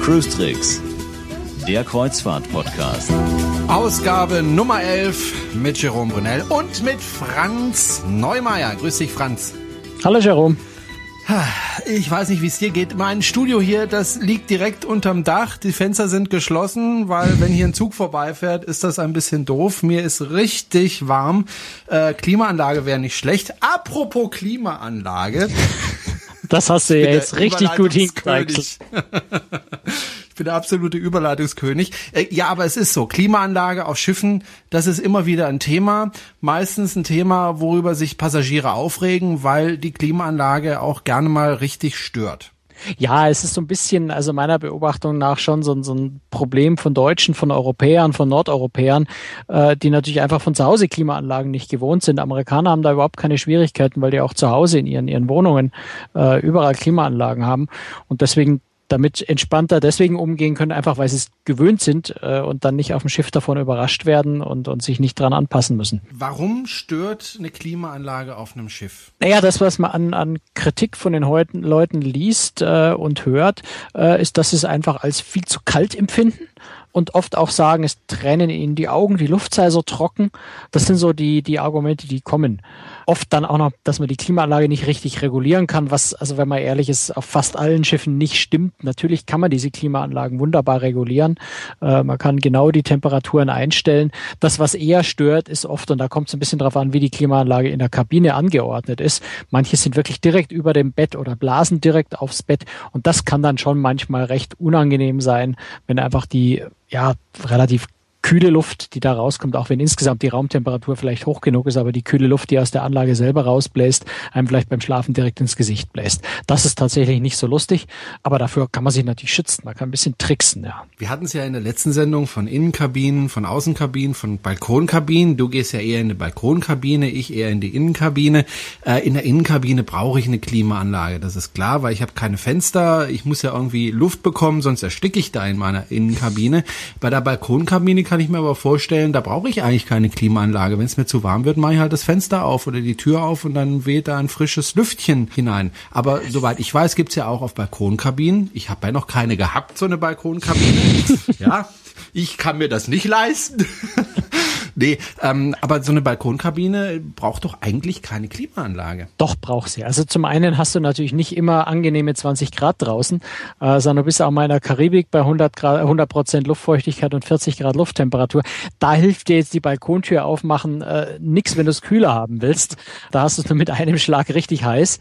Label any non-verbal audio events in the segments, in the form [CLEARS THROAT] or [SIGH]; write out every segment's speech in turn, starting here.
Cruise Tricks, der Kreuzfahrt-Podcast. Ausgabe Nummer 11 mit Jerome Brunel und mit Franz Neumeier. Grüß dich, Franz. Hallo, Jerome. Ich weiß nicht, wie es dir geht. Mein Studio hier, das liegt direkt unterm Dach. Die Fenster sind geschlossen, weil wenn hier ein Zug vorbeifährt, ist das ein bisschen doof. Mir ist richtig warm. Äh, Klimaanlage wäre nicht schlecht. Apropos Klimaanlage. Das hast du ja jetzt richtig gut hingekriegt. Bin der absolute Überleitungskönig. Äh, ja, aber es ist so. Klimaanlage auf Schiffen, das ist immer wieder ein Thema. Meistens ein Thema, worüber sich Passagiere aufregen, weil die Klimaanlage auch gerne mal richtig stört. Ja, es ist so ein bisschen, also meiner Beobachtung nach schon so, so ein Problem von Deutschen, von Europäern, von Nordeuropäern, äh, die natürlich einfach von zu Hause Klimaanlagen nicht gewohnt sind. Amerikaner haben da überhaupt keine Schwierigkeiten, weil die auch zu Hause in ihren, ihren Wohnungen äh, überall Klimaanlagen haben. Und deswegen damit entspannter deswegen umgehen können, einfach weil sie es gewöhnt sind äh, und dann nicht auf dem Schiff davon überrascht werden und, und sich nicht dran anpassen müssen. Warum stört eine Klimaanlage auf einem Schiff? Naja, das, was man an, an Kritik von den Heuten, Leuten liest äh, und hört, äh, ist, dass sie es einfach als viel zu kalt empfinden und oft auch sagen, es tränen ihnen die Augen, die Luft sei so trocken. Das sind so die, die Argumente, die kommen. Oft dann auch noch, dass man die Klimaanlage nicht richtig regulieren kann, was, also wenn man ehrlich ist, auf fast allen Schiffen nicht stimmt. Natürlich kann man diese Klimaanlagen wunderbar regulieren. Äh, man kann genau die Temperaturen einstellen. Das, was eher stört, ist oft, und da kommt es ein bisschen darauf an, wie die Klimaanlage in der Kabine angeordnet ist. Manche sind wirklich direkt über dem Bett oder blasen direkt aufs Bett. Und das kann dann schon manchmal recht unangenehm sein, wenn einfach die ja, relativ kühle Luft, die da rauskommt, auch wenn insgesamt die Raumtemperatur vielleicht hoch genug ist, aber die kühle Luft, die aus der Anlage selber rausbläst, einem vielleicht beim Schlafen direkt ins Gesicht bläst. Das ist tatsächlich nicht so lustig, aber dafür kann man sich natürlich schützen. Man kann ein bisschen tricksen, ja. Wir hatten es ja in der letzten Sendung von Innenkabinen, von Außenkabinen, von Balkonkabinen. Du gehst ja eher in eine Balkonkabine, ich eher in die Innenkabine. Äh, in der Innenkabine brauche ich eine Klimaanlage, das ist klar, weil ich habe keine Fenster. Ich muss ja irgendwie Luft bekommen, sonst ersticke ich da in meiner Innenkabine. Bei der Balkonkabine kann ich mir aber vorstellen, da brauche ich eigentlich keine Klimaanlage. Wenn es mir zu warm wird, mache ich halt das Fenster auf oder die Tür auf und dann weht da ein frisches Lüftchen hinein. Aber soweit ich weiß, gibt's ja auch auf Balkonkabinen. Ich habe ja noch keine gehabt, so eine Balkonkabine. [LAUGHS] ja, ich kann mir das nicht leisten. [LAUGHS] Nee, ähm, aber so eine Balkonkabine braucht doch eigentlich keine Klimaanlage. Doch, braucht sie. Also zum einen hast du natürlich nicht immer angenehme 20 Grad draußen, äh, sondern du bist auch mal in der Karibik bei 100 Grad, 100 Prozent Luftfeuchtigkeit und 40 Grad Lufttemperatur. Da hilft dir jetzt die Balkontür aufmachen äh, nix, wenn du es kühler haben willst. Da hast du es nur mit einem Schlag richtig heiß.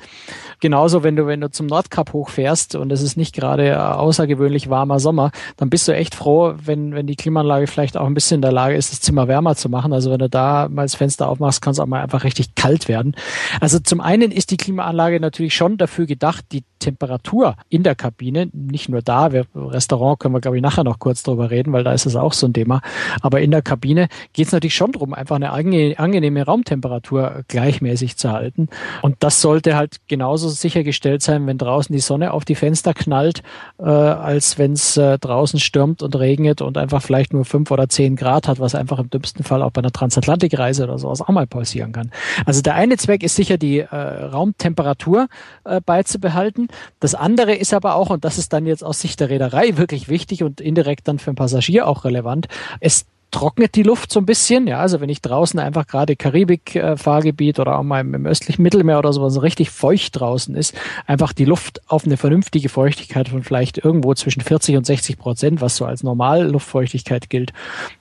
Genauso, wenn du, wenn du zum Nordkap hochfährst und es ist nicht gerade außergewöhnlich warmer Sommer, dann bist du echt froh, wenn, wenn die Klimaanlage vielleicht auch ein bisschen in der Lage ist, das Zimmer wärmer zu machen. Also wenn du da mal das Fenster aufmachst, kann es auch mal einfach richtig kalt werden. Also zum einen ist die Klimaanlage natürlich schon dafür gedacht, die Temperatur in der Kabine, nicht nur da, wir, Restaurant können wir, glaube ich, nachher noch kurz drüber reden, weil da ist es auch so ein Thema, aber in der Kabine geht es natürlich schon darum, einfach eine angenehme Raumtemperatur gleichmäßig zu halten. Und das sollte halt genauso sichergestellt sein, wenn draußen die Sonne auf die Fenster knallt, äh, als wenn es äh, draußen stürmt und regnet und einfach vielleicht nur fünf oder zehn Grad hat, was einfach im dümmsten Fall auch bei einer Transatlantikreise oder sowas auch mal passieren kann. Also der eine Zweck ist sicher die äh, Raumtemperatur äh, beizubehalten. Das andere ist aber auch, und das ist dann jetzt aus Sicht der Reederei wirklich wichtig und indirekt dann für den Passagier auch relevant, es trocknet die Luft so ein bisschen. Ja, also wenn ich draußen einfach gerade Karibik-Fahrgebiet oder auch mal im östlichen Mittelmeer oder sowas so richtig feucht draußen ist, einfach die Luft auf eine vernünftige Feuchtigkeit von vielleicht irgendwo zwischen 40 und 60 Prozent, was so als Normalluftfeuchtigkeit gilt,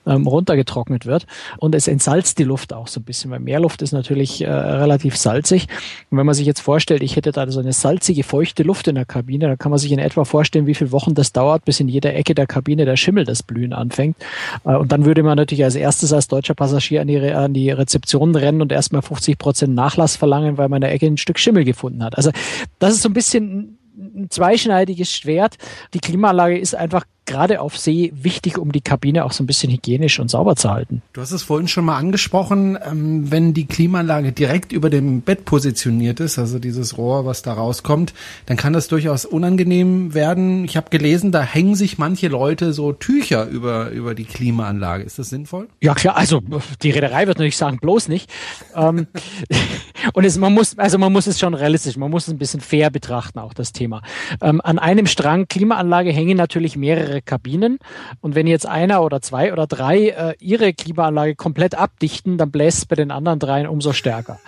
ähm, runtergetrocknet wird. Und es entsalzt die Luft auch so ein bisschen, weil Meerluft ist natürlich äh, relativ salzig. Und wenn man sich jetzt vorstellt, ich hätte da so eine salzige, feuchte Luft in der Kabine, dann kann man sich in etwa vorstellen, wie viele Wochen das dauert, bis in jeder Ecke der Kabine der Schimmel das Blühen anfängt. Äh, und dann würde würde man natürlich als erstes als deutscher Passagier an die, an die Rezeption rennen und erstmal 50 Prozent Nachlass verlangen, weil man in der Ecke ein Stück Schimmel gefunden hat. Also das ist so ein bisschen ein zweischneidiges Schwert. Die Klimaanlage ist einfach gerade auf See wichtig, um die Kabine auch so ein bisschen hygienisch und sauber zu halten. Du hast es vorhin schon mal angesprochen, ähm, wenn die Klimaanlage direkt über dem Bett positioniert ist, also dieses Rohr, was da rauskommt, dann kann das durchaus unangenehm werden. Ich habe gelesen, da hängen sich manche Leute so Tücher über, über die Klimaanlage. Ist das sinnvoll? Ja klar, also die Reederei wird natürlich sagen, bloß nicht. Ähm, [LAUGHS] und es, man muss, also man muss es schon realistisch, man muss es ein bisschen fair betrachten, auch das Thema. Ähm, an einem Strang Klimaanlage hängen natürlich mehrere mehrere Kabinen. Und wenn jetzt einer oder zwei oder drei äh, ihre Klimaanlage komplett abdichten, dann bläst es bei den anderen dreien umso stärker.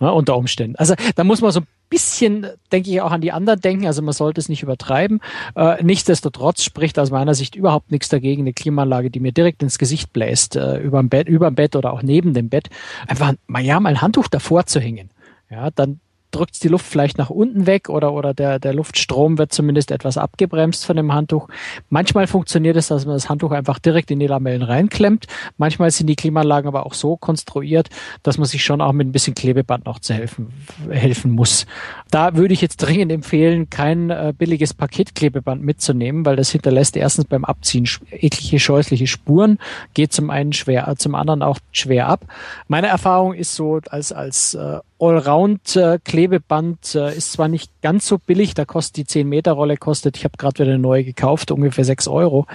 Ne, unter Umständen. Also da muss man so ein bisschen, denke ich, auch an die anderen denken. Also man sollte es nicht übertreiben. Äh, nichtsdestotrotz spricht aus meiner Sicht überhaupt nichts dagegen, eine Klimaanlage, die mir direkt ins Gesicht bläst, äh, über dem Bett, über dem Bett oder auch neben dem Bett, einfach mal ja mal ein Handtuch davor zu hängen. Ja, dann drückt die Luft vielleicht nach unten weg oder, oder der, der Luftstrom wird zumindest etwas abgebremst von dem Handtuch. Manchmal funktioniert es, dass man das Handtuch einfach direkt in die Lamellen reinklemmt. Manchmal sind die Klimaanlagen aber auch so konstruiert, dass man sich schon auch mit ein bisschen Klebeband noch zu helfen, helfen muss. Da würde ich jetzt dringend empfehlen, kein äh, billiges Paketklebeband mitzunehmen, weil das hinterlässt erstens beim Abziehen eklige, scheußliche Spuren, geht zum einen schwer, zum anderen auch schwer ab. Meine Erfahrung ist so, als, als äh, Allround-Klebeband äh, ist zwar nicht ganz so billig, da kostet die 10-Meter-Rolle, kostet, ich habe gerade wieder eine neue gekauft, ungefähr 6 Euro.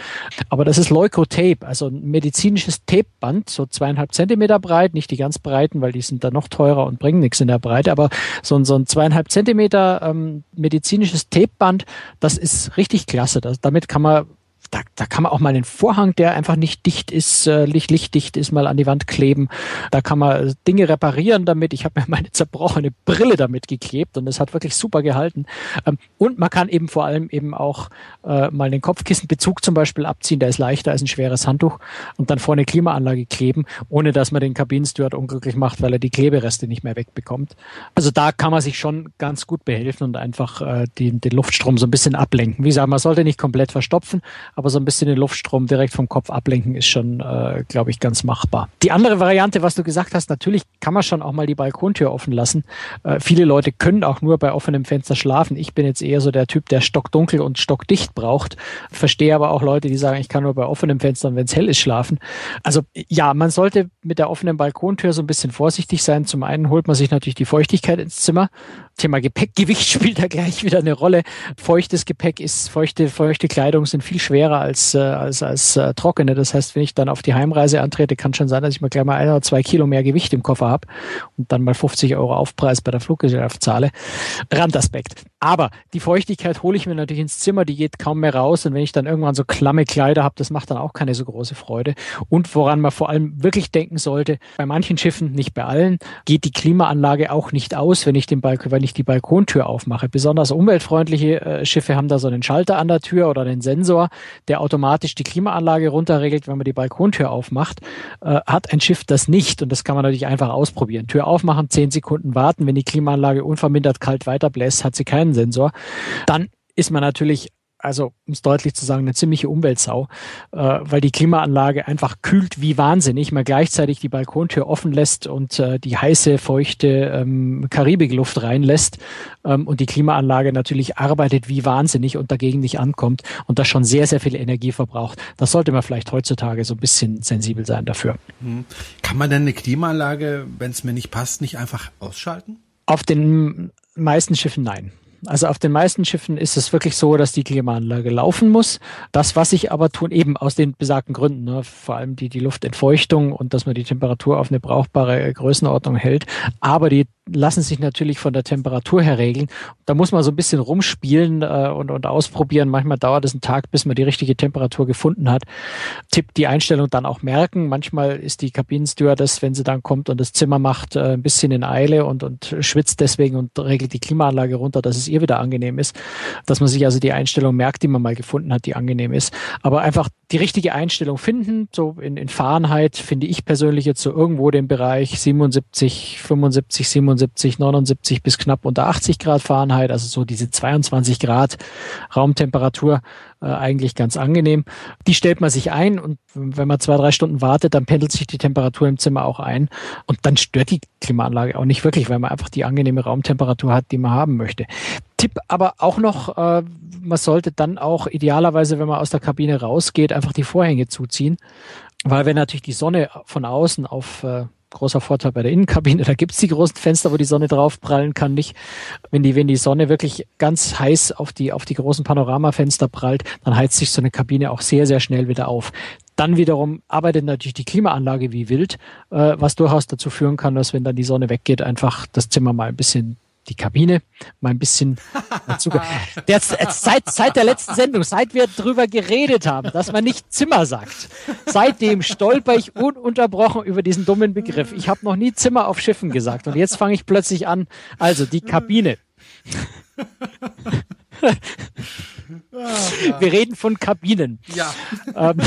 Aber das ist Leukotape, also ein medizinisches Tapeband, so zweieinhalb Zentimeter breit, nicht die ganz breiten, weil die sind dann noch teurer und bringen nichts in der Breite, aber so, ein so ein zweieinhalb Zentimeter ähm, medizinisches Tapeband, das ist richtig klasse. Das, damit kann man da, da kann man auch mal den Vorhang, der einfach nicht dicht ist, äh, licht, lichtdicht ist, mal an die Wand kleben. Da kann man Dinge reparieren damit. Ich habe mir [LAUGHS] meine zerbrochene Brille damit geklebt und es hat wirklich super gehalten. Ähm, und man kann eben vor allem eben auch äh, mal den Kopfkissenbezug zum Beispiel abziehen, der ist leichter als ein schweres Handtuch und dann vor eine Klimaanlage kleben, ohne dass man den Kabinensteward unglücklich macht, weil er die Klebereste nicht mehr wegbekommt. Also da kann man sich schon ganz gut behelfen und einfach äh, den, den Luftstrom so ein bisschen ablenken. Wie gesagt, man sollte nicht komplett verstopfen, aber so ein bisschen den Luftstrom direkt vom Kopf ablenken ist schon, äh, glaube ich, ganz machbar. Die andere Variante, was du gesagt hast, natürlich kann man schon auch mal die Balkontür offen lassen. Äh, viele Leute können auch nur bei offenem Fenster schlafen. Ich bin jetzt eher so der Typ, der stockdunkel und stockdicht braucht. Verstehe aber auch Leute, die sagen, ich kann nur bei offenem Fenster, wenn es hell ist, schlafen. Also ja, man sollte mit der offenen Balkontür so ein bisschen vorsichtig sein. Zum einen holt man sich natürlich die Feuchtigkeit ins Zimmer. Thema Gepäckgewicht [LAUGHS] spielt da gleich wieder eine Rolle. Feuchtes Gepäck ist, feuchte, feuchte Kleidung sind viel schwerer schwerer als, äh, als, als äh, trockene. Das heißt, wenn ich dann auf die Heimreise antrete, kann schon sein, dass ich mal gleich mal ein oder zwei Kilo mehr Gewicht im Koffer habe und dann mal 50 Euro Aufpreis bei der Fluggesellschaft zahle. Randaspekt. Aber die Feuchtigkeit hole ich mir natürlich ins Zimmer, die geht kaum mehr raus. Und wenn ich dann irgendwann so klamme Kleider habe, das macht dann auch keine so große Freude. Und woran man vor allem wirklich denken sollte, bei manchen Schiffen, nicht bei allen, geht die Klimaanlage auch nicht aus, wenn ich, den Balkon, wenn ich die Balkontür aufmache. Besonders umweltfreundliche äh, Schiffe haben da so einen Schalter an der Tür oder einen Sensor, der automatisch die Klimaanlage runterregelt, wenn man die Balkontür aufmacht. Äh, hat ein Schiff das nicht und das kann man natürlich einfach ausprobieren. Tür aufmachen, zehn Sekunden warten, wenn die Klimaanlage unvermindert kalt weiterbläst, hat sie keinen Sensor. Dann ist man natürlich also um es deutlich zu sagen, eine ziemliche Umweltsau, äh, weil die Klimaanlage einfach kühlt wie wahnsinnig, man gleichzeitig die Balkontür offen lässt und äh, die heiße, feuchte ähm, Karibikluft reinlässt ähm, und die Klimaanlage natürlich arbeitet wie wahnsinnig und dagegen nicht ankommt und das schon sehr, sehr viel Energie verbraucht. Das sollte man vielleicht heutzutage so ein bisschen sensibel sein dafür. Hm. Kann man denn eine Klimaanlage, wenn es mir nicht passt, nicht einfach ausschalten? Auf den meisten Schiffen nein. Also auf den meisten Schiffen ist es wirklich so, dass die Klimaanlage laufen muss. Das, was ich aber tun, eben aus den besagten Gründen, ne, vor allem die, die Luftentfeuchtung und dass man die Temperatur auf eine brauchbare Größenordnung hält. Aber die lassen sich natürlich von der Temperatur her regeln. Da muss man so ein bisschen rumspielen äh, und, und ausprobieren. Manchmal dauert es einen Tag, bis man die richtige Temperatur gefunden hat. Tipp die Einstellung dann auch merken. Manchmal ist die Kabinenstewardess, wenn sie dann kommt und das Zimmer macht, äh, ein bisschen in Eile und, und schwitzt deswegen und regelt die Klimaanlage runter, dass es ihr wieder angenehm ist, dass man sich also die Einstellung merkt, die man mal gefunden hat, die angenehm ist. Aber einfach die richtige Einstellung finden, so in, in Fahrenheit finde ich persönlich jetzt so irgendwo den Bereich 77, 75, 77, 79 bis knapp unter 80 Grad Fahrenheit, also so diese 22 Grad Raumtemperatur äh, eigentlich ganz angenehm. Die stellt man sich ein und wenn man zwei, drei Stunden wartet, dann pendelt sich die Temperatur im Zimmer auch ein und dann stört die Klimaanlage auch nicht wirklich, weil man einfach die angenehme Raumtemperatur hat, die man haben möchte Tipp aber auch noch, äh, man sollte dann auch idealerweise, wenn man aus der Kabine rausgeht, einfach die Vorhänge zuziehen, weil wenn natürlich die Sonne von außen auf äh, großer Vorteil bei der Innenkabine. Da gibt's die großen Fenster, wo die Sonne drauf prallen kann. Nicht, wenn die, wenn die Sonne wirklich ganz heiß auf die, auf die großen Panoramafenster prallt, dann heizt sich so eine Kabine auch sehr, sehr schnell wieder auf. Dann wiederum arbeitet natürlich die Klimaanlage wie wild, äh, was durchaus dazu führen kann, dass wenn dann die Sonne weggeht, einfach das Zimmer mal ein bisschen die Kabine mal ein bisschen dazu. Der, seit, seit der letzten Sendung, seit wir drüber geredet haben, dass man nicht Zimmer sagt, seitdem stolper ich ununterbrochen über diesen dummen Begriff. Ich habe noch nie Zimmer auf Schiffen gesagt und jetzt fange ich plötzlich an. Also die Kabine. Wir reden von Kabinen. Ja. Ähm,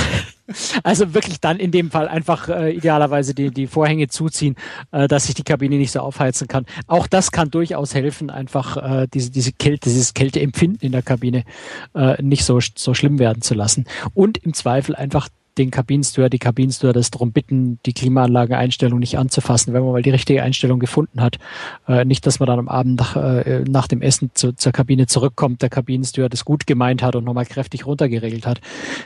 also wirklich dann in dem Fall einfach äh, idealerweise die, die Vorhänge zuziehen, äh, dass sich die Kabine nicht so aufheizen kann. Auch das kann durchaus helfen, einfach äh, diese, diese Kälte, dieses Kälteempfinden in der Kabine äh, nicht so, so schlimm werden zu lassen. Und im Zweifel einfach den Kabinensteward, die Kabinenstewardess darum bitten, die Klimaanlageeinstellung nicht anzufassen, wenn man mal die richtige Einstellung gefunden hat. Äh, nicht, dass man dann am Abend nach, äh, nach dem Essen zu, zur Kabine zurückkommt, der Kabinensteward es gut gemeint hat und nochmal kräftig runtergeregelt hat.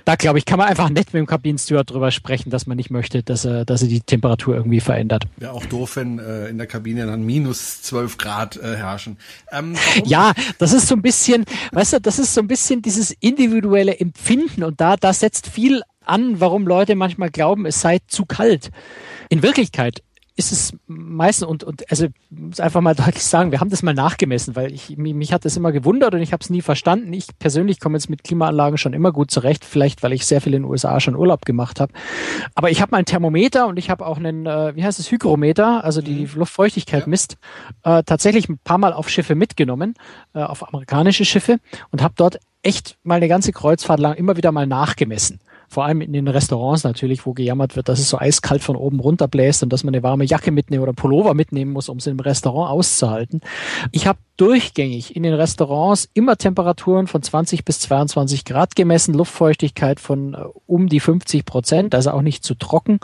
Da glaube ich, kann man einfach nett mit dem Kabinensteward drüber sprechen, dass man nicht möchte, dass er, dass er die Temperatur irgendwie verändert. Ja, auch doof, wenn äh, in der Kabine dann minus zwölf Grad äh, herrschen. Ähm, ja, das ist so ein bisschen, weißt du, das ist so ein bisschen dieses individuelle Empfinden und da, da setzt viel an, warum Leute manchmal glauben, es sei zu kalt. In Wirklichkeit ist es meistens und, und also muss einfach mal [LAUGHS] deutlich sagen, wir haben das mal nachgemessen, weil ich mich, mich hat das immer gewundert und ich habe es nie verstanden. Ich persönlich komme jetzt mit Klimaanlagen schon immer gut zurecht, vielleicht weil ich sehr viel in den USA schon Urlaub gemacht habe. Aber ich habe mal ein Thermometer und ich habe auch einen, äh, wie heißt es, Hygrometer, also die mhm. Luftfeuchtigkeit ja. misst, äh, tatsächlich ein paar Mal auf Schiffe mitgenommen, äh, auf amerikanische Schiffe und habe dort echt mal eine ganze Kreuzfahrt lang immer wieder mal nachgemessen vor allem in den Restaurants natürlich, wo gejammert wird, dass es so eiskalt von oben runter bläst und dass man eine warme Jacke mitnehmen oder Pullover mitnehmen muss, um es im Restaurant auszuhalten. Ich habe durchgängig in den Restaurants immer Temperaturen von 20 bis 22 Grad gemessen, Luftfeuchtigkeit von äh, um die 50 Prozent, also auch nicht zu trocken.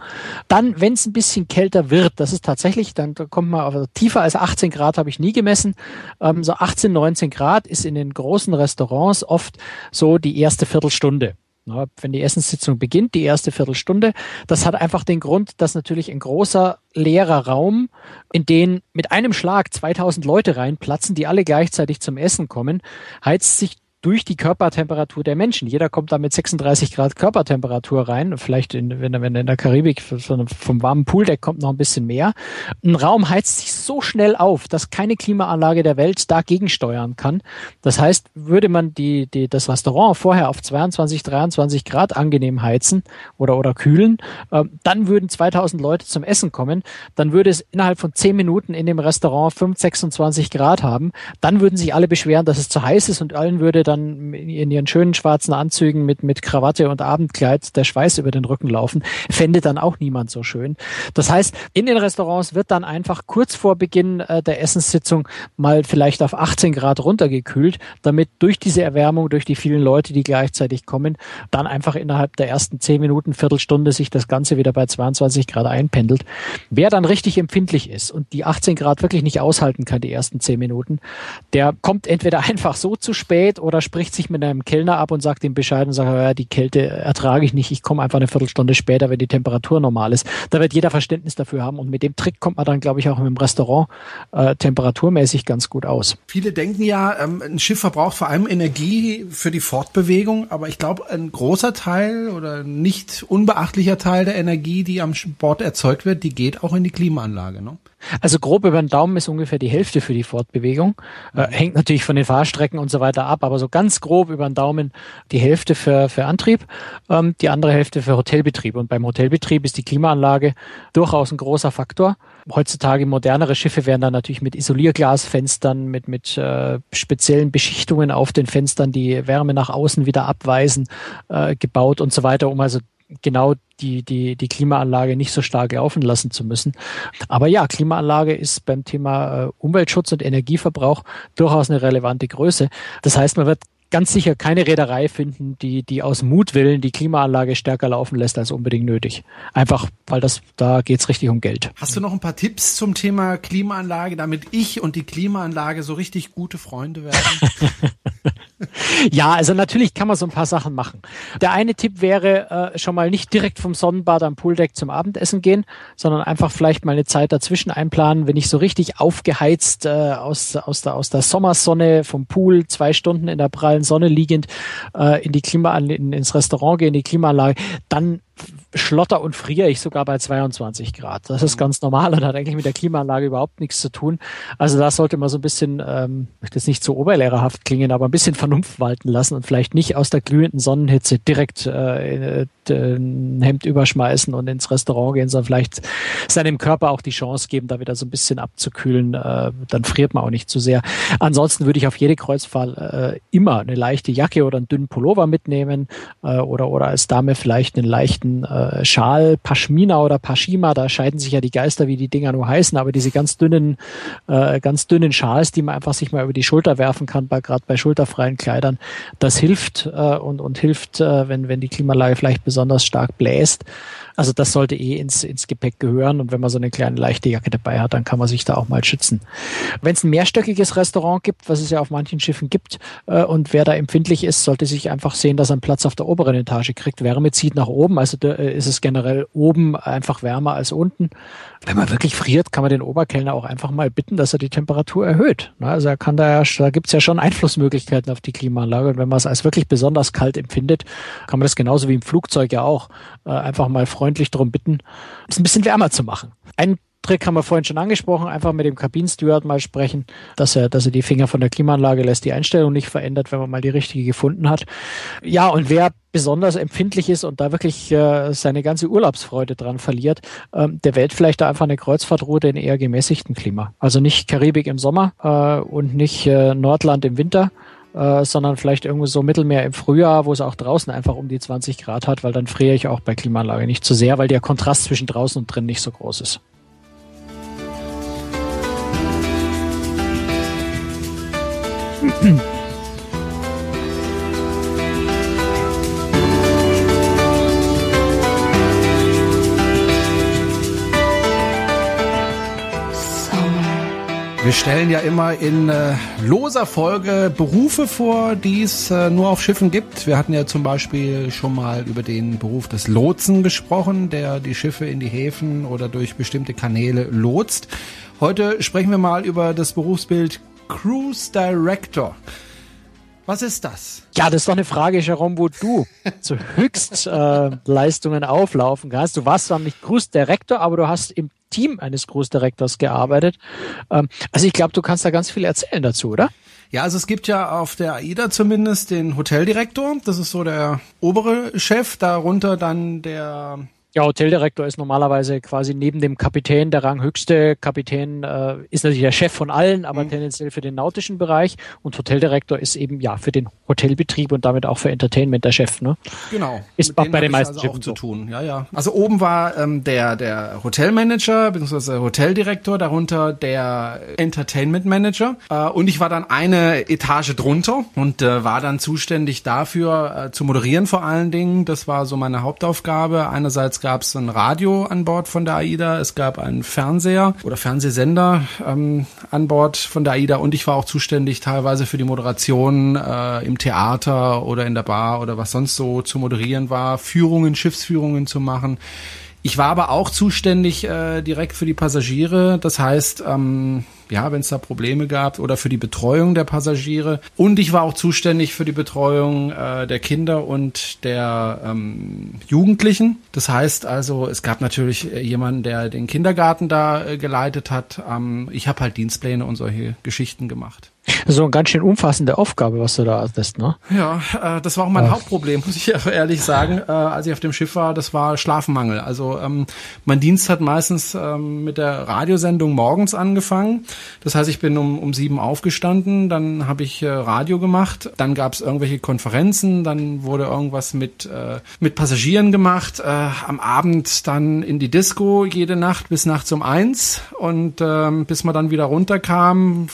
Dann, wenn es ein bisschen kälter wird, das ist tatsächlich, dann kommt man auf, also tiefer als 18 Grad habe ich nie gemessen. Ähm, so 18, 19 Grad ist in den großen Restaurants oft so die erste Viertelstunde. Na, wenn die Essenssitzung beginnt, die erste Viertelstunde, das hat einfach den Grund, dass natürlich ein großer leerer Raum, in den mit einem Schlag 2000 Leute reinplatzen, die alle gleichzeitig zum Essen kommen, heizt sich durch die Körpertemperatur der Menschen. Jeder kommt da mit 36 Grad Körpertemperatur rein. Vielleicht, in, wenn, wenn in der Karibik vom warmen Pooldeck kommt noch ein bisschen mehr. Ein Raum heizt sich so schnell auf, dass keine Klimaanlage der Welt dagegen steuern kann. Das heißt, würde man die, die, das Restaurant vorher auf 22, 23 Grad angenehm heizen oder, oder kühlen, äh, dann würden 2000 Leute zum Essen kommen. Dann würde es innerhalb von 10 Minuten in dem Restaurant 5, 26 Grad haben. Dann würden sich alle beschweren, dass es zu heiß ist und allen würde dann in ihren schönen schwarzen Anzügen mit, mit Krawatte und Abendkleid der Schweiß über den Rücken laufen, fände dann auch niemand so schön. Das heißt, in den Restaurants wird dann einfach kurz vor Beginn äh, der Essenssitzung mal vielleicht auf 18 Grad runtergekühlt, damit durch diese Erwärmung, durch die vielen Leute, die gleichzeitig kommen, dann einfach innerhalb der ersten 10 Minuten, Viertelstunde sich das Ganze wieder bei 22 Grad einpendelt. Wer dann richtig empfindlich ist und die 18 Grad wirklich nicht aushalten kann, die ersten 10 Minuten, der kommt entweder [LAUGHS] einfach so zu spät oder spricht sich mit einem Kellner ab und sagt ihm Bescheid und sagt, ja, die Kälte ertrage ich nicht, ich komme einfach eine Viertelstunde später, wenn die Temperatur normal ist. Da wird jeder Verständnis dafür haben und mit dem Trick kommt man dann, glaube ich, auch im Restaurant äh, temperaturmäßig ganz gut aus. Viele denken ja, ähm, ein Schiff verbraucht vor allem Energie für die Fortbewegung, aber ich glaube, ein großer Teil oder nicht unbeachtlicher Teil der Energie, die am Bord erzeugt wird, die geht auch in die Klimaanlage. Ne? Also grob über den Daumen ist ungefähr die Hälfte für die Fortbewegung. Äh, mhm. hängt natürlich von den Fahrstrecken und so weiter ab, aber so ganz grob über den Daumen die Hälfte für, für Antrieb, ähm, die andere Hälfte für Hotelbetrieb. Und beim Hotelbetrieb ist die Klimaanlage durchaus ein großer Faktor. Heutzutage modernere Schiffe werden dann natürlich mit Isolierglasfenstern, mit, mit äh, speziellen Beschichtungen auf den Fenstern, die Wärme nach außen wieder abweisen, äh, gebaut und so weiter, um also genau die, die, die Klimaanlage nicht so stark laufen lassen zu müssen. Aber ja, Klimaanlage ist beim Thema äh, Umweltschutz und Energieverbrauch durchaus eine relevante Größe. Das heißt, man wird ganz sicher keine Reederei finden, die, die aus Mutwillen die Klimaanlage stärker laufen lässt als unbedingt nötig. Einfach, weil das, da geht's richtig um Geld. Hast du noch ein paar Tipps zum Thema Klimaanlage, damit ich und die Klimaanlage so richtig gute Freunde werden? [LAUGHS] [LAUGHS] ja, also natürlich kann man so ein paar Sachen machen. Der eine Tipp wäre äh, schon mal nicht direkt vom Sonnenbad am Pooldeck zum Abendessen gehen, sondern einfach vielleicht mal eine Zeit dazwischen einplanen, wenn ich so richtig aufgeheizt äh, aus, aus, der, aus der Sommersonne vom Pool zwei Stunden in der prallen Sonne liegend äh, in die Klimaanlage, ins Restaurant gehe, in die Klimaanlage, dann schlotter und friere ich sogar bei 22 Grad. Das ist mhm. ganz normal und hat eigentlich mit der Klimaanlage überhaupt nichts zu tun. Also da sollte man so ein bisschen, ähm, möchte jetzt nicht zu oberlehrerhaft klingen, aber ein bisschen Vernunft walten lassen und vielleicht nicht aus der glühenden Sonnenhitze direkt äh, ein Hemd überschmeißen und ins Restaurant gehen, sondern vielleicht seinem Körper auch die Chance geben, da wieder so ein bisschen abzukühlen. Äh, dann friert man auch nicht zu sehr. Ansonsten würde ich auf jede Kreuzfahrt äh, immer eine leichte Jacke oder einen dünnen Pullover mitnehmen äh, oder, oder als Dame vielleicht einen leichten äh, äh, Schal, Pashmina oder Pashima, da scheiden sich ja die Geister, wie die Dinger nur heißen, aber diese ganz dünnen, äh, ganz dünnen Schals, die man einfach sich mal über die Schulter werfen kann, gerade bei schulterfreien Kleidern, das hilft äh, und, und hilft, äh, wenn, wenn die Klimalage vielleicht besonders stark bläst. Also das sollte eh ins, ins Gepäck gehören und wenn man so eine kleine leichte Jacke dabei hat, dann kann man sich da auch mal schützen. Wenn es ein mehrstöckiges Restaurant gibt, was es ja auf manchen Schiffen gibt äh, und wer da empfindlich ist, sollte sich einfach sehen, dass er einen Platz auf der oberen Etage kriegt. Wärme zieht nach oben, also da äh, ist es generell oben einfach wärmer als unten. Wenn man wirklich friert, kann man den Oberkellner auch einfach mal bitten, dass er die Temperatur erhöht. Also er kann da, da gibt es ja schon Einflussmöglichkeiten auf die Klimaanlage und wenn man es als wirklich besonders kalt empfindet, kann man das genauso wie im Flugzeug ja auch äh, einfach mal freundlich darum bitten, es ein bisschen wärmer zu machen. Ein Trick haben wir vorhin schon angesprochen, einfach mit dem Kabinensteward mal sprechen, dass er, dass er die Finger von der Klimaanlage lässt, die Einstellung nicht verändert, wenn man mal die richtige gefunden hat. Ja, und wer besonders empfindlich ist und da wirklich äh, seine ganze Urlaubsfreude dran verliert, ähm, der wählt vielleicht da einfach eine Kreuzfahrtroute in eher gemäßigten Klima. Also nicht Karibik im Sommer äh, und nicht äh, Nordland im Winter, äh, sondern vielleicht irgendwo so Mittelmeer im Frühjahr, wo es auch draußen einfach um die 20 Grad hat, weil dann friere ich auch bei Klimaanlage nicht zu sehr, weil der Kontrast zwischen draußen und drin nicht so groß ist. [CLEARS THROAT] Wir stellen ja immer in äh, loser Folge Berufe vor, die es äh, nur auf Schiffen gibt. Wir hatten ja zum Beispiel schon mal über den Beruf des Lotsen gesprochen, der die Schiffe in die Häfen oder durch bestimmte Kanäle lotst. Heute sprechen wir mal über das Berufsbild Cruise Director. Was ist das? Ja, das ist doch eine Frage, Jerome, wo du [LAUGHS] zu Höchstleistungen äh, auflaufen kannst. Du warst zwar nicht Cruise Director, aber du hast im Team eines Großdirektors gearbeitet. Ähm, also ich glaube, du kannst da ganz viel erzählen dazu, oder? Ja, also es gibt ja auf der AIDA zumindest den Hoteldirektor. Das ist so der obere Chef. Darunter dann der ja, Hoteldirektor ist normalerweise quasi neben dem Kapitän der ranghöchste. Kapitän äh, ist natürlich der Chef von allen, aber mhm. tendenziell für den nautischen Bereich. Und Hoteldirektor ist eben ja für den Hotelbetrieb und damit auch für Entertainment der Chef. Ne? Genau. Ist auch bei den meisten also auch zu tun. Ja, ja. Also oben war ähm, der der Hotelmanager bzw. Hoteldirektor, darunter der Entertainment Manager äh, und ich war dann eine Etage drunter und äh, war dann zuständig dafür äh, zu moderieren vor allen Dingen. Das war so meine Hauptaufgabe. Einerseits gab es ein Radio an Bord von der AIDA, es gab einen Fernseher oder Fernsehsender ähm, an Bord von der AIDA und ich war auch zuständig teilweise für die Moderation äh, im Theater oder in der Bar oder was sonst so zu moderieren war, Führungen, Schiffsführungen zu machen. Ich war aber auch zuständig äh, direkt für die Passagiere. Das heißt, ähm, ja, wenn es da Probleme gab oder für die Betreuung der Passagiere. Und ich war auch zuständig für die Betreuung äh, der Kinder und der ähm, Jugendlichen. Das heißt also, es gab natürlich äh, jemanden, der den Kindergarten da äh, geleitet hat. Ähm, ich habe halt Dienstpläne und solche Geschichten gemacht. So eine ganz schön umfassende Aufgabe, was du da hattest, ne? Ja, äh, das war auch mein Ach. Hauptproblem, muss ich [LAUGHS] ehrlich sagen, äh, als ich auf dem Schiff war, das war Schlafmangel. Also ähm, mein Dienst hat meistens ähm, mit der Radiosendung morgens angefangen. Das heißt, ich bin um, um sieben aufgestanden, dann habe ich äh, Radio gemacht, dann gab es irgendwelche Konferenzen, dann wurde irgendwas mit, äh, mit Passagieren gemacht, äh, am Abend dann in die Disco jede Nacht bis nachts um eins und ähm, bis man dann wieder runterkam,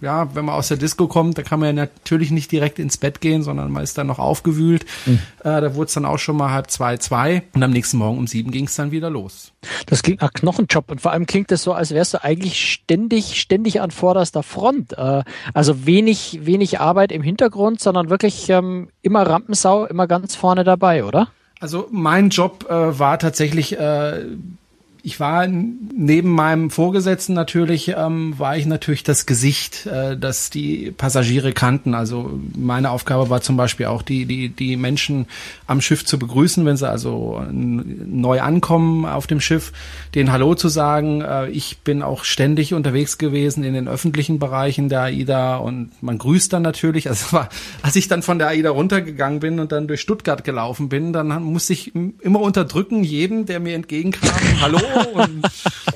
ja, wenn man aus der Disco kommt, da kann man ja natürlich nicht direkt ins Bett gehen, sondern man ist dann noch aufgewühlt. Mhm. Äh, da wurde es dann auch schon mal halb zwei, zwei und am nächsten Morgen um sieben ging es dann wieder los. Das klingt nach Knochenjob und vor allem klingt das so, als wärst du eigentlich ständig, ständig an vorderster Front. Äh, also wenig, wenig Arbeit im Hintergrund, sondern wirklich ähm, immer Rampensau, immer ganz vorne dabei, oder? Also mein Job äh, war tatsächlich äh, ich war neben meinem Vorgesetzten natürlich, ähm, war ich natürlich das Gesicht, äh, das die Passagiere kannten. Also meine Aufgabe war zum Beispiel auch, die, die, die Menschen am Schiff zu begrüßen, wenn sie also neu ankommen auf dem Schiff, denen Hallo zu sagen. Äh, ich bin auch ständig unterwegs gewesen in den öffentlichen Bereichen der AIDA und man grüßt dann natürlich. Also war, als ich dann von der AIDA runtergegangen bin und dann durch Stuttgart gelaufen bin, dann musste ich immer unterdrücken, jedem, der mir entgegenkam, Hallo und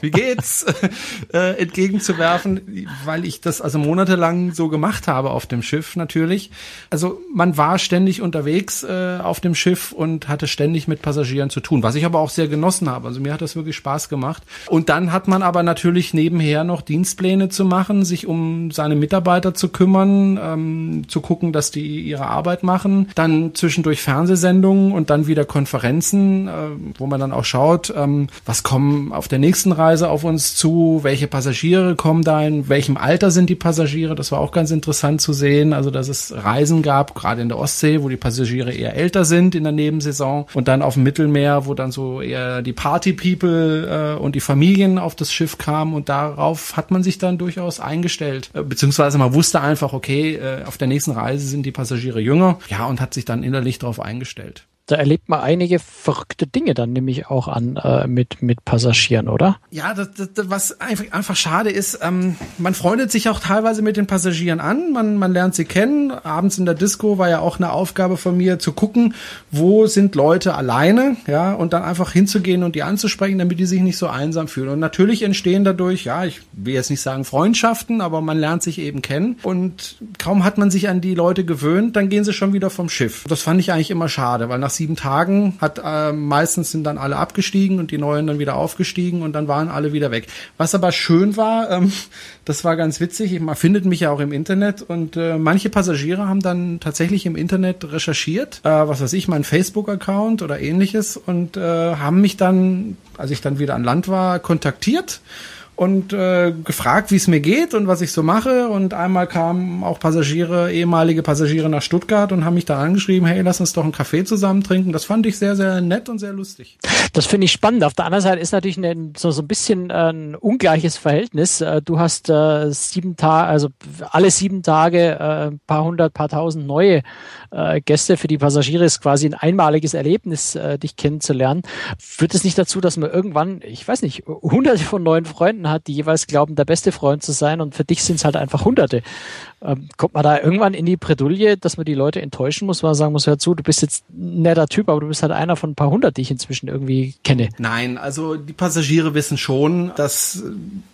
wie geht's [LAUGHS] äh, entgegenzuwerfen, weil ich das also monatelang so gemacht habe auf dem Schiff natürlich. Also man war ständig unterwegs äh, auf dem Schiff und hatte ständig mit Passagieren zu tun, was ich aber auch sehr genossen habe. Also mir hat das wirklich Spaß gemacht. Und dann hat man aber natürlich nebenher noch Dienstpläne zu machen, sich um seine Mitarbeiter zu kümmern, ähm, zu gucken, dass die ihre Arbeit machen, dann zwischendurch Fernsehsendungen und dann wieder Konferenzen, äh, wo man dann auch schaut, ähm, was kommen kommen auf der nächsten Reise auf uns zu, welche Passagiere kommen da in welchem Alter sind die Passagiere, das war auch ganz interessant zu sehen, also dass es Reisen gab, gerade in der Ostsee, wo die Passagiere eher älter sind in der Nebensaison und dann auf dem Mittelmeer, wo dann so eher die Party-People äh, und die Familien auf das Schiff kamen. Und darauf hat man sich dann durchaus eingestellt, äh, beziehungsweise man wusste einfach, okay, äh, auf der nächsten Reise sind die Passagiere jünger, ja, und hat sich dann innerlich darauf eingestellt da erlebt man einige verrückte Dinge dann nämlich auch an äh, mit, mit Passagieren, oder? Ja, das, das, was einfach, einfach schade ist, ähm, man freundet sich auch teilweise mit den Passagieren an, man, man lernt sie kennen. Abends in der Disco war ja auch eine Aufgabe von mir zu gucken, wo sind Leute alleine, ja, und dann einfach hinzugehen und die anzusprechen, damit die sich nicht so einsam fühlen. Und natürlich entstehen dadurch, ja, ich will jetzt nicht sagen Freundschaften, aber man lernt sich eben kennen. Und kaum hat man sich an die Leute gewöhnt, dann gehen sie schon wieder vom Schiff. Das fand ich eigentlich immer schade, weil nach sieben Tagen hat äh, meistens sind dann alle abgestiegen und die neuen dann wieder aufgestiegen und dann waren alle wieder weg. Was aber schön war, ähm, [LAUGHS] das war ganz witzig. Man findet mich ja auch im Internet und äh, manche Passagiere haben dann tatsächlich im Internet recherchiert, äh, was weiß ich, mein Facebook-Account oder ähnliches und äh, haben mich dann, als ich dann wieder an Land war, kontaktiert und äh, gefragt, wie es mir geht und was ich so mache. Und einmal kamen auch Passagiere, ehemalige Passagiere nach Stuttgart und haben mich da angeschrieben, hey, lass uns doch einen Kaffee zusammen trinken. Das fand ich sehr, sehr nett und sehr lustig. Das finde ich spannend. Auf der anderen Seite ist natürlich ein, so, so ein bisschen ein ungleiches Verhältnis. Äh, du hast äh, sieben Tage, also alle sieben Tage äh, ein paar hundert, paar tausend neue äh, Gäste. Für die Passagiere ist quasi ein einmaliges Erlebnis, äh, dich kennenzulernen. Führt es nicht dazu, dass man irgendwann, ich weiß nicht, hunderte von neuen Freunden Freunden hat, die jeweils glauben, der beste Freund zu sein und für dich sind es halt einfach Hunderte. Ähm, kommt man da irgendwann in die Bredouille, dass man die Leute enttäuschen muss, weil man sagen muss, hör zu, du bist jetzt ein netter Typ, aber du bist halt einer von ein paar hundert, die ich inzwischen irgendwie kenne. Nein, also die Passagiere wissen schon, dass,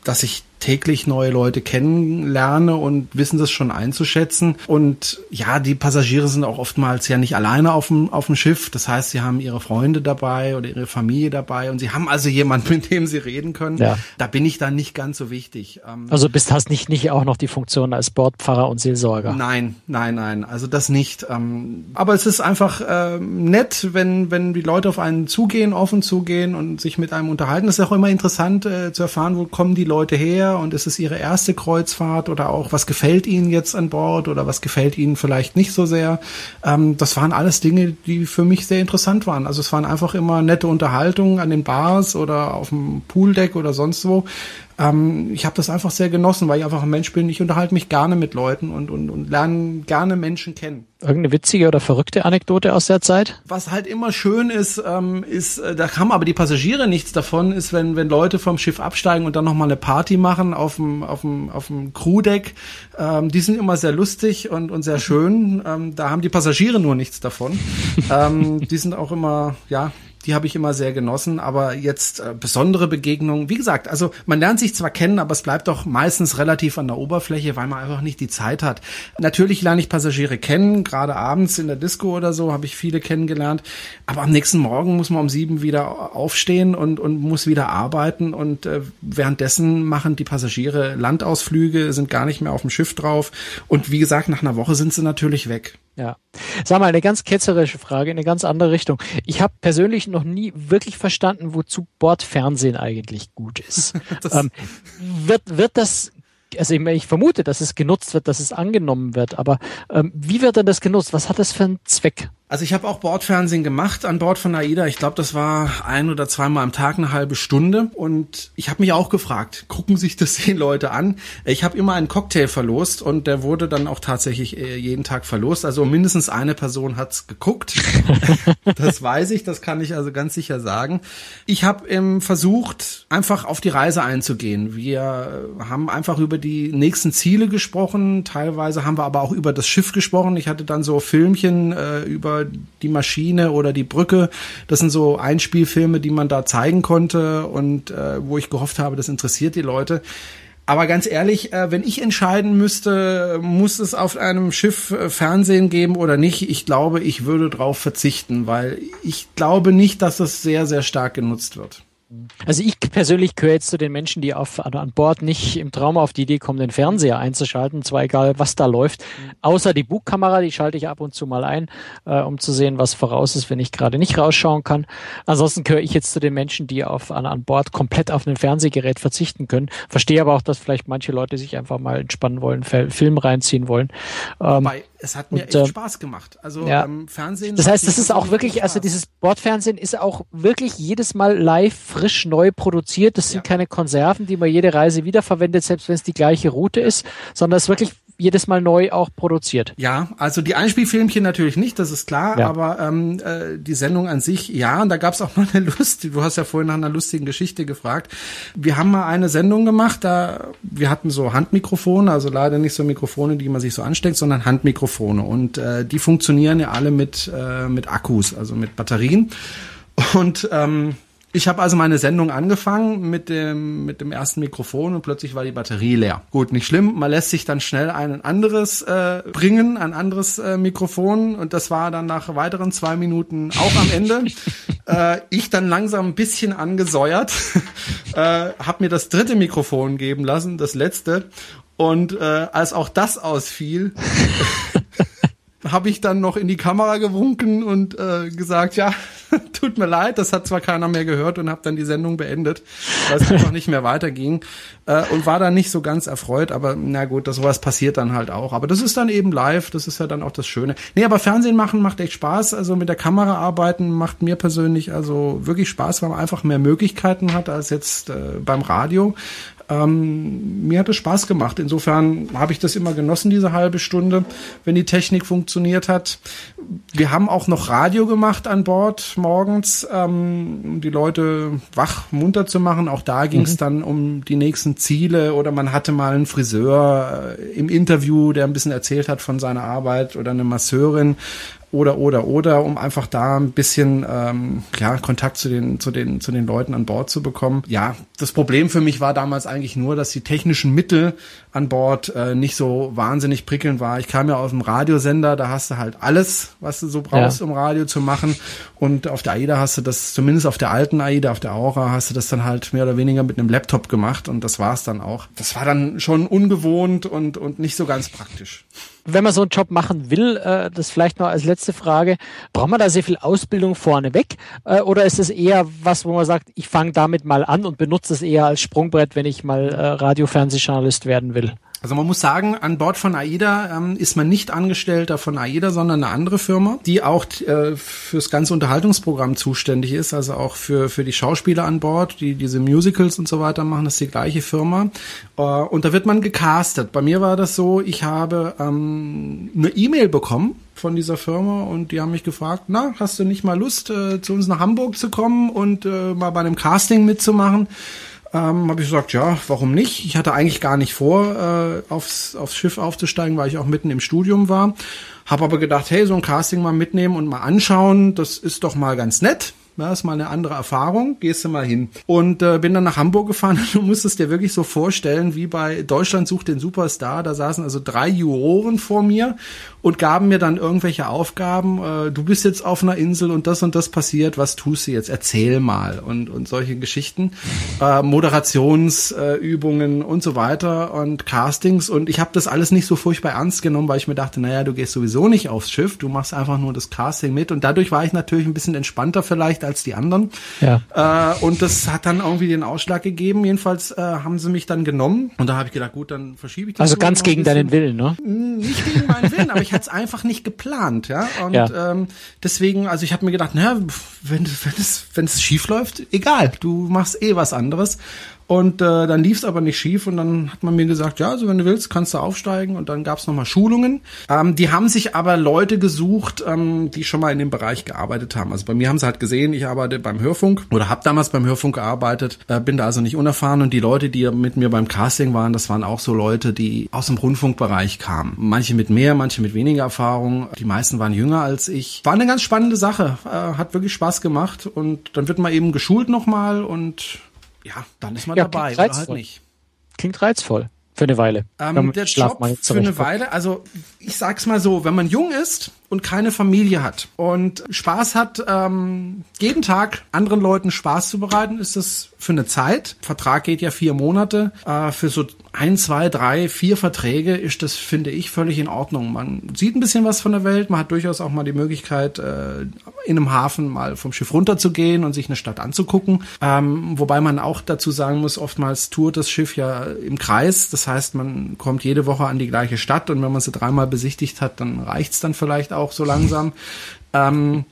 dass ich täglich neue Leute kennenlerne und wissen das schon einzuschätzen. Und ja, die Passagiere sind auch oftmals ja nicht alleine auf dem, auf dem Schiff. Das heißt, sie haben ihre Freunde dabei oder ihre Familie dabei und sie haben also jemanden, [LAUGHS] mit dem sie reden können. Ja. Da bin ich dann nicht ganz so wichtig. Ähm, also bist hast nicht, nicht auch noch die Funktion als Bordpfarrer und Seelsorger? Nein, nein, nein. Also das nicht. Ähm, aber es ist einfach ähm, nett, wenn, wenn die Leute auf einen zugehen, offen zugehen und sich mit einem unterhalten. Es ist auch immer interessant äh, zu erfahren, wo kommen die Leute her und ist es ihre erste Kreuzfahrt oder auch was gefällt ihnen jetzt an Bord oder was gefällt ihnen vielleicht nicht so sehr. Ähm, das waren alles Dinge, die für mich sehr interessant waren. Also es waren einfach immer nette Unterhaltungen an den Bars oder auf dem Pooldeck oder sonst wo, ähm, ich habe das einfach sehr genossen, weil ich einfach ein Mensch bin. Ich unterhalte mich gerne mit Leuten und, und, und lerne gerne Menschen kennen. Irgendeine witzige oder verrückte Anekdote aus der Zeit? Was halt immer schön ist, ähm, ist, äh, da haben aber die Passagiere nichts davon, ist, wenn, wenn Leute vom Schiff absteigen und dann nochmal eine Party machen auf dem, auf dem, auf dem Crewdeck. Ähm, die sind immer sehr lustig und, und sehr schön. Ähm, da haben die Passagiere nur nichts davon. [LAUGHS] ähm, die sind auch immer, ja, Die habe ich immer sehr genossen, aber jetzt äh, besondere Begegnungen, wie gesagt, also man lernt sich zwar kennen, aber es bleibt doch meistens relativ an der Oberfläche, weil man einfach nicht die Zeit hat. Natürlich lerne ich Passagiere kennen, gerade abends in der Disco oder so habe ich viele kennengelernt, aber am nächsten Morgen muss man um sieben wieder aufstehen und, und muss wieder arbeiten und äh, währenddessen machen die Passagiere Landausflüge, sind gar nicht mehr auf dem Schiff drauf und wie gesagt, nach einer Woche sind sie natürlich weg. Ja. Sag mal, eine ganz ketzerische Frage in eine ganz andere Richtung. Ich habe persönlich noch nie wirklich verstanden, wozu Bordfernsehen eigentlich gut ist. [LAUGHS] ähm, wird, wird das also ich, ich, vermute, dass es genutzt wird, dass es angenommen wird, aber ähm, wie wird denn das genutzt? Was hat das für einen Zweck? Also ich habe auch Bordfernsehen gemacht an Bord von AIDA. Ich glaube, das war ein oder zweimal am Tag eine halbe Stunde. Und ich habe mich auch gefragt, gucken sich das die Leute an? Ich habe immer einen Cocktail verlost und der wurde dann auch tatsächlich äh, jeden Tag verlost. Also mindestens eine Person hat's geguckt. [LAUGHS] das weiß ich, das kann ich also ganz sicher sagen. Ich habe ähm, versucht, einfach auf die Reise einzugehen. Wir haben einfach über die nächsten Ziele gesprochen. Teilweise haben wir aber auch über das Schiff gesprochen. Ich hatte dann so Filmchen äh, über die Maschine oder die Brücke. Das sind so Einspielfilme, die man da zeigen konnte und äh, wo ich gehofft habe, das interessiert die Leute. Aber ganz ehrlich, äh, wenn ich entscheiden müsste, muss es auf einem Schiff äh, Fernsehen geben oder nicht, ich glaube, ich würde darauf verzichten, weil ich glaube nicht, dass es sehr, sehr stark genutzt wird. Also ich persönlich gehöre jetzt zu den Menschen, die auf, an Bord nicht im Traum auf die Idee kommen, den Fernseher einzuschalten, zwar egal, was da läuft. Außer die Bugkamera, die schalte ich ab und zu mal ein, äh, um zu sehen, was voraus ist, wenn ich gerade nicht rausschauen kann. Ansonsten gehöre ich jetzt zu den Menschen, die auf, an, an Bord komplett auf ein Fernsehgerät verzichten können. Verstehe aber auch, dass vielleicht manche Leute sich einfach mal entspannen wollen, Film reinziehen wollen. Ähm, Wobei, es hat mir und, echt äh, Spaß gemacht. Also ja. ähm, Fernsehen. Das heißt, das ist auch wirklich, also dieses Bordfernsehen ist auch wirklich jedes Mal live frisch neu produziert. Das sind ja. keine Konserven, die man jede Reise wiederverwendet, selbst wenn es die gleiche Route ist, sondern es ist wirklich jedes Mal neu auch produziert. Ja, also die Einspielfilmchen natürlich nicht, das ist klar, ja. aber ähm, äh, die Sendung an sich, ja, und da gab es auch [LAUGHS] mal eine Lust, du hast ja vorhin nach einer lustigen Geschichte gefragt. Wir haben mal eine Sendung gemacht, da wir hatten so Handmikrofone, also leider nicht so Mikrofone, die man sich so ansteckt, sondern Handmikrofone. Und äh, die funktionieren ja alle mit, äh, mit Akkus, also mit Batterien. Und ähm, ich habe also meine Sendung angefangen mit dem, mit dem ersten Mikrofon und plötzlich war die Batterie leer. Gut, nicht schlimm. Man lässt sich dann schnell ein anderes äh, bringen, ein anderes äh, Mikrofon und das war dann nach weiteren zwei Minuten auch am Ende. [LAUGHS] äh, ich dann langsam ein bisschen angesäuert, [LAUGHS] äh, habe mir das dritte Mikrofon geben lassen, das letzte. Und äh, als auch das ausfiel, [LAUGHS] habe ich dann noch in die Kamera gewunken und äh, gesagt, ja, [LAUGHS] tut mir leid, das hat zwar keiner mehr gehört und habe dann die Sendung beendet, weil es einfach nicht mehr weiterging äh, und war dann nicht so ganz erfreut, aber na gut, das sowas passiert dann halt auch. Aber das ist dann eben live, das ist ja dann auch das Schöne. Nee, aber Fernsehen machen macht echt Spaß, also mit der Kamera arbeiten macht mir persönlich also wirklich Spaß, weil man einfach mehr Möglichkeiten hat als jetzt äh, beim Radio. Ähm, mir hat es Spaß gemacht. Insofern habe ich das immer genossen, diese halbe Stunde, wenn die Technik funktioniert hat. Wir haben auch noch Radio gemacht an Bord morgens, ähm, um die Leute wach, munter zu machen. Auch da ging es mhm. dann um die nächsten Ziele oder man hatte mal einen Friseur äh, im Interview, der ein bisschen erzählt hat von seiner Arbeit oder eine Masseurin oder oder oder, um einfach da ein bisschen ähm, ja, Kontakt zu den zu den zu den Leuten an Bord zu bekommen. Ja, das Problem für mich war damals eigentlich nur, dass die technischen Mittel an Bord äh, nicht so wahnsinnig prickelnd war. Ich kam ja aus dem Radiosender, da hast du halt alles, was du so brauchst, ja. um Radio zu machen. Und auf der AIDA hast du das, zumindest auf der alten AIDA, auf der Aura, hast du das dann halt mehr oder weniger mit einem Laptop gemacht und das war's dann auch. Das war dann schon ungewohnt und und nicht so ganz praktisch wenn man so einen Job machen will, äh, das vielleicht noch als letzte Frage, braucht man da sehr viel Ausbildung vorneweg äh, oder ist es eher was, wo man sagt, ich fange damit mal an und benutze es eher als Sprungbrett, wenn ich mal äh, Radio-Fernsehjournalist werden will? Also man muss sagen, an Bord von AIDA ähm, ist man nicht Angestellter von AIDA, sondern eine andere Firma, die auch äh, fürs ganze Unterhaltungsprogramm zuständig ist, also auch für, für die Schauspieler an Bord, die diese Musicals und so weiter machen, das ist die gleiche Firma. Äh, und da wird man gecastet. Bei mir war das so, ich habe ähm, eine E-Mail bekommen von dieser Firma und die haben mich gefragt, na, hast du nicht mal Lust, äh, zu uns nach Hamburg zu kommen und äh, mal bei einem Casting mitzumachen? Ähm, habe ich gesagt, ja, warum nicht? Ich hatte eigentlich gar nicht vor, äh, aufs, aufs Schiff aufzusteigen, weil ich auch mitten im Studium war. Habe aber gedacht, hey, so ein Casting mal mitnehmen und mal anschauen, das ist doch mal ganz nett. Ja, ist mal eine andere Erfahrung, gehst du mal hin. Und äh, bin dann nach Hamburg gefahren [LAUGHS] du musst es dir wirklich so vorstellen, wie bei Deutschland sucht den Superstar. Da saßen also drei Juroren vor mir und gaben mir dann irgendwelche Aufgaben. Äh, du bist jetzt auf einer Insel und das und das passiert, was tust du jetzt? Erzähl mal und, und solche Geschichten. Äh, Moderationsübungen äh, und so weiter und Castings. Und ich habe das alles nicht so furchtbar ernst genommen, weil ich mir dachte, naja, du gehst sowieso nicht aufs Schiff, du machst einfach nur das Casting mit. Und dadurch war ich natürlich ein bisschen entspannter vielleicht als die anderen. Ja. Äh, und das hat dann irgendwie den Ausschlag gegeben. Jedenfalls äh, haben sie mich dann genommen. Und da habe ich gedacht, gut, dann verschiebe ich das. Also ganz gegen deinen Willen, ne? Nicht gegen meinen Willen, aber ich hatte es einfach nicht geplant, ja. Und ja. Ähm, deswegen, also ich habe mir gedacht, naja, wenn, wenn es wenn es schief läuft, egal, du machst eh was anderes. Und äh, dann lief es aber nicht schief und dann hat man mir gesagt, ja, also wenn du willst, kannst du aufsteigen. Und dann gab es nochmal Schulungen. Ähm, die haben sich aber Leute gesucht, ähm, die schon mal in dem Bereich gearbeitet haben. Also bei mir haben sie halt gesehen, ich arbeite beim Hörfunk oder habe damals beim Hörfunk gearbeitet, äh, bin da also nicht unerfahren. Und die Leute, die mit mir beim Casting waren, das waren auch so Leute, die aus dem Rundfunkbereich kamen. Manche mit mehr, manche mit weniger Erfahrung. Die meisten waren jünger als ich. War eine ganz spannende Sache. Äh, hat wirklich Spaß gemacht. Und dann wird man eben geschult nochmal und ja, dann ist man ja, dabei oder halt nicht. Klingt reizvoll. Für eine Weile. Ähm, der Job für eine Weile, also ich sag's mal so, wenn man jung ist und keine Familie hat und Spaß hat, ähm, jeden Tag anderen Leuten Spaß zu bereiten, ist das für eine Zeit. Vertrag geht ja vier Monate. Äh, für so ein, zwei, drei, vier Verträge ist das, finde ich, völlig in Ordnung. Man sieht ein bisschen was von der Welt. Man hat durchaus auch mal die Möglichkeit, äh, in einem Hafen mal vom Schiff runterzugehen und sich eine Stadt anzugucken. Ähm, wobei man auch dazu sagen muss, oftmals tourt das Schiff ja im Kreis. Das heißt, man kommt jede Woche an die gleiche Stadt und wenn man sie dreimal besichtigt hat, dann reicht's dann vielleicht auch so langsam. Ähm,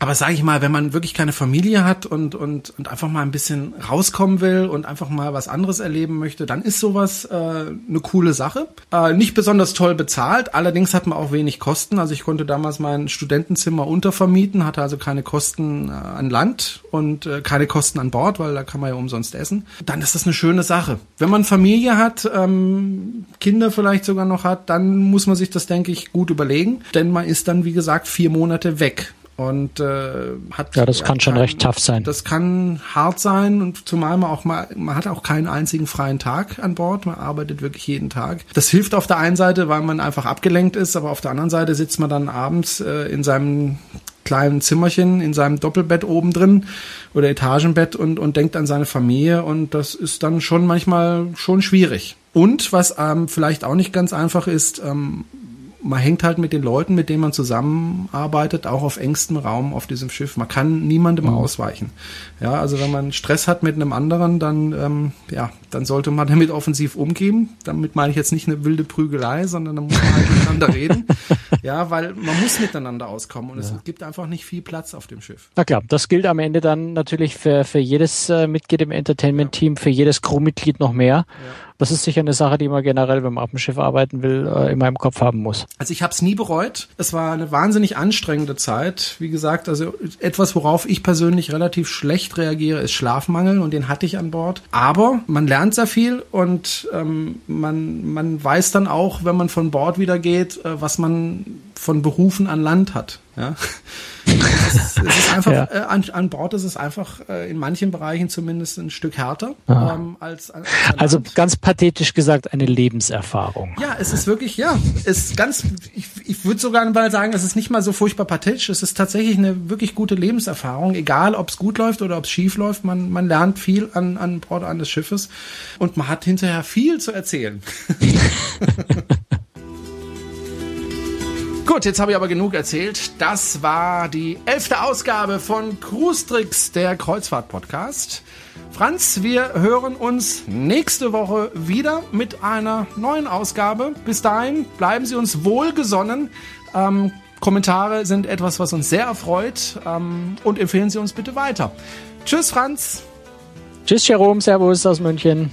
aber sage ich mal, wenn man wirklich keine Familie hat und, und, und einfach mal ein bisschen rauskommen will und einfach mal was anderes erleben möchte, dann ist sowas äh, eine coole Sache. Äh, nicht besonders toll bezahlt, allerdings hat man auch wenig Kosten. Also ich konnte damals mein Studentenzimmer untervermieten, hatte also keine Kosten äh, an Land und äh, keine Kosten an Bord, weil da kann man ja umsonst essen. Dann ist das eine schöne Sache. Wenn man Familie hat, ähm, Kinder vielleicht sogar noch hat, dann muss man sich das, denke ich, gut überlegen. Denn man ist dann, wie gesagt, vier Monate weg und äh, hat ja das kann schon kann, recht tough sein. Das kann hart sein und zumal man auch mal man hat auch keinen einzigen freien Tag an Bord. Man arbeitet wirklich jeden Tag. Das hilft auf der einen Seite weil man einfach abgelenkt ist aber auf der anderen Seite sitzt man dann abends äh, in seinem kleinen Zimmerchen in seinem Doppelbett oben drin oder Etagenbett und und denkt an seine Familie. Und das ist dann schon manchmal schon schwierig. Und was ähm, vielleicht auch nicht ganz einfach ist ähm, man hängt halt mit den Leuten, mit denen man zusammenarbeitet, auch auf engstem Raum auf diesem Schiff. Man kann niemandem mhm. ausweichen. Ja, also wenn man Stress hat mit einem anderen, dann ähm, ja, dann sollte man damit offensiv umgehen. Damit meine ich jetzt nicht eine wilde Prügelei, sondern dann muss man halt miteinander [LAUGHS] reden. Ja, weil man muss miteinander auskommen und ja. es gibt einfach nicht viel Platz auf dem Schiff. Na klar, das gilt am Ende dann natürlich für, für jedes äh, Mitglied im Entertainment-Team, für jedes Crewmitglied noch mehr. Ja. Das ist sicher eine Sache, die man generell, wenn man auf dem Schiff arbeiten will, äh, immer im Kopf haben muss. Also ich habe es nie bereut. Es war eine wahnsinnig anstrengende Zeit. Wie gesagt, also etwas, worauf ich persönlich relativ schlecht reagiere, ist Schlafmangel und den hatte ich an Bord. Aber man lernt sehr viel und ähm, man, man weiß dann auch, wenn man von Bord wieder geht, äh, was man von Berufen an Land hat. Ja. Es es ist einfach, [LAUGHS] ja. äh, an, an Bord ist es einfach äh, in manchen Bereichen zumindest ein Stück härter ah. ähm, als, als Also ganz pathetisch gesagt, eine Lebenserfahrung. Ja, es ist wirklich, ja, es ist ganz, ich, ich würde sogar mal sagen, es ist nicht mal so furchtbar pathetisch, es ist tatsächlich eine wirklich gute Lebenserfahrung, egal ob es gut läuft oder ob es schief läuft, man, man lernt viel an, an Bord eines Schiffes und man hat hinterher viel zu erzählen. [LAUGHS] [LAUGHS] Gut, jetzt habe ich aber genug erzählt. Das war die elfte Ausgabe von Cruise Tricks, der Kreuzfahrt-Podcast. Franz, wir hören uns nächste Woche wieder mit einer neuen Ausgabe. Bis dahin bleiben Sie uns wohlgesonnen. Ähm, Kommentare sind etwas, was uns sehr erfreut. Ähm, und empfehlen Sie uns bitte weiter. Tschüss, Franz. Tschüss, Jerome. Servus aus München.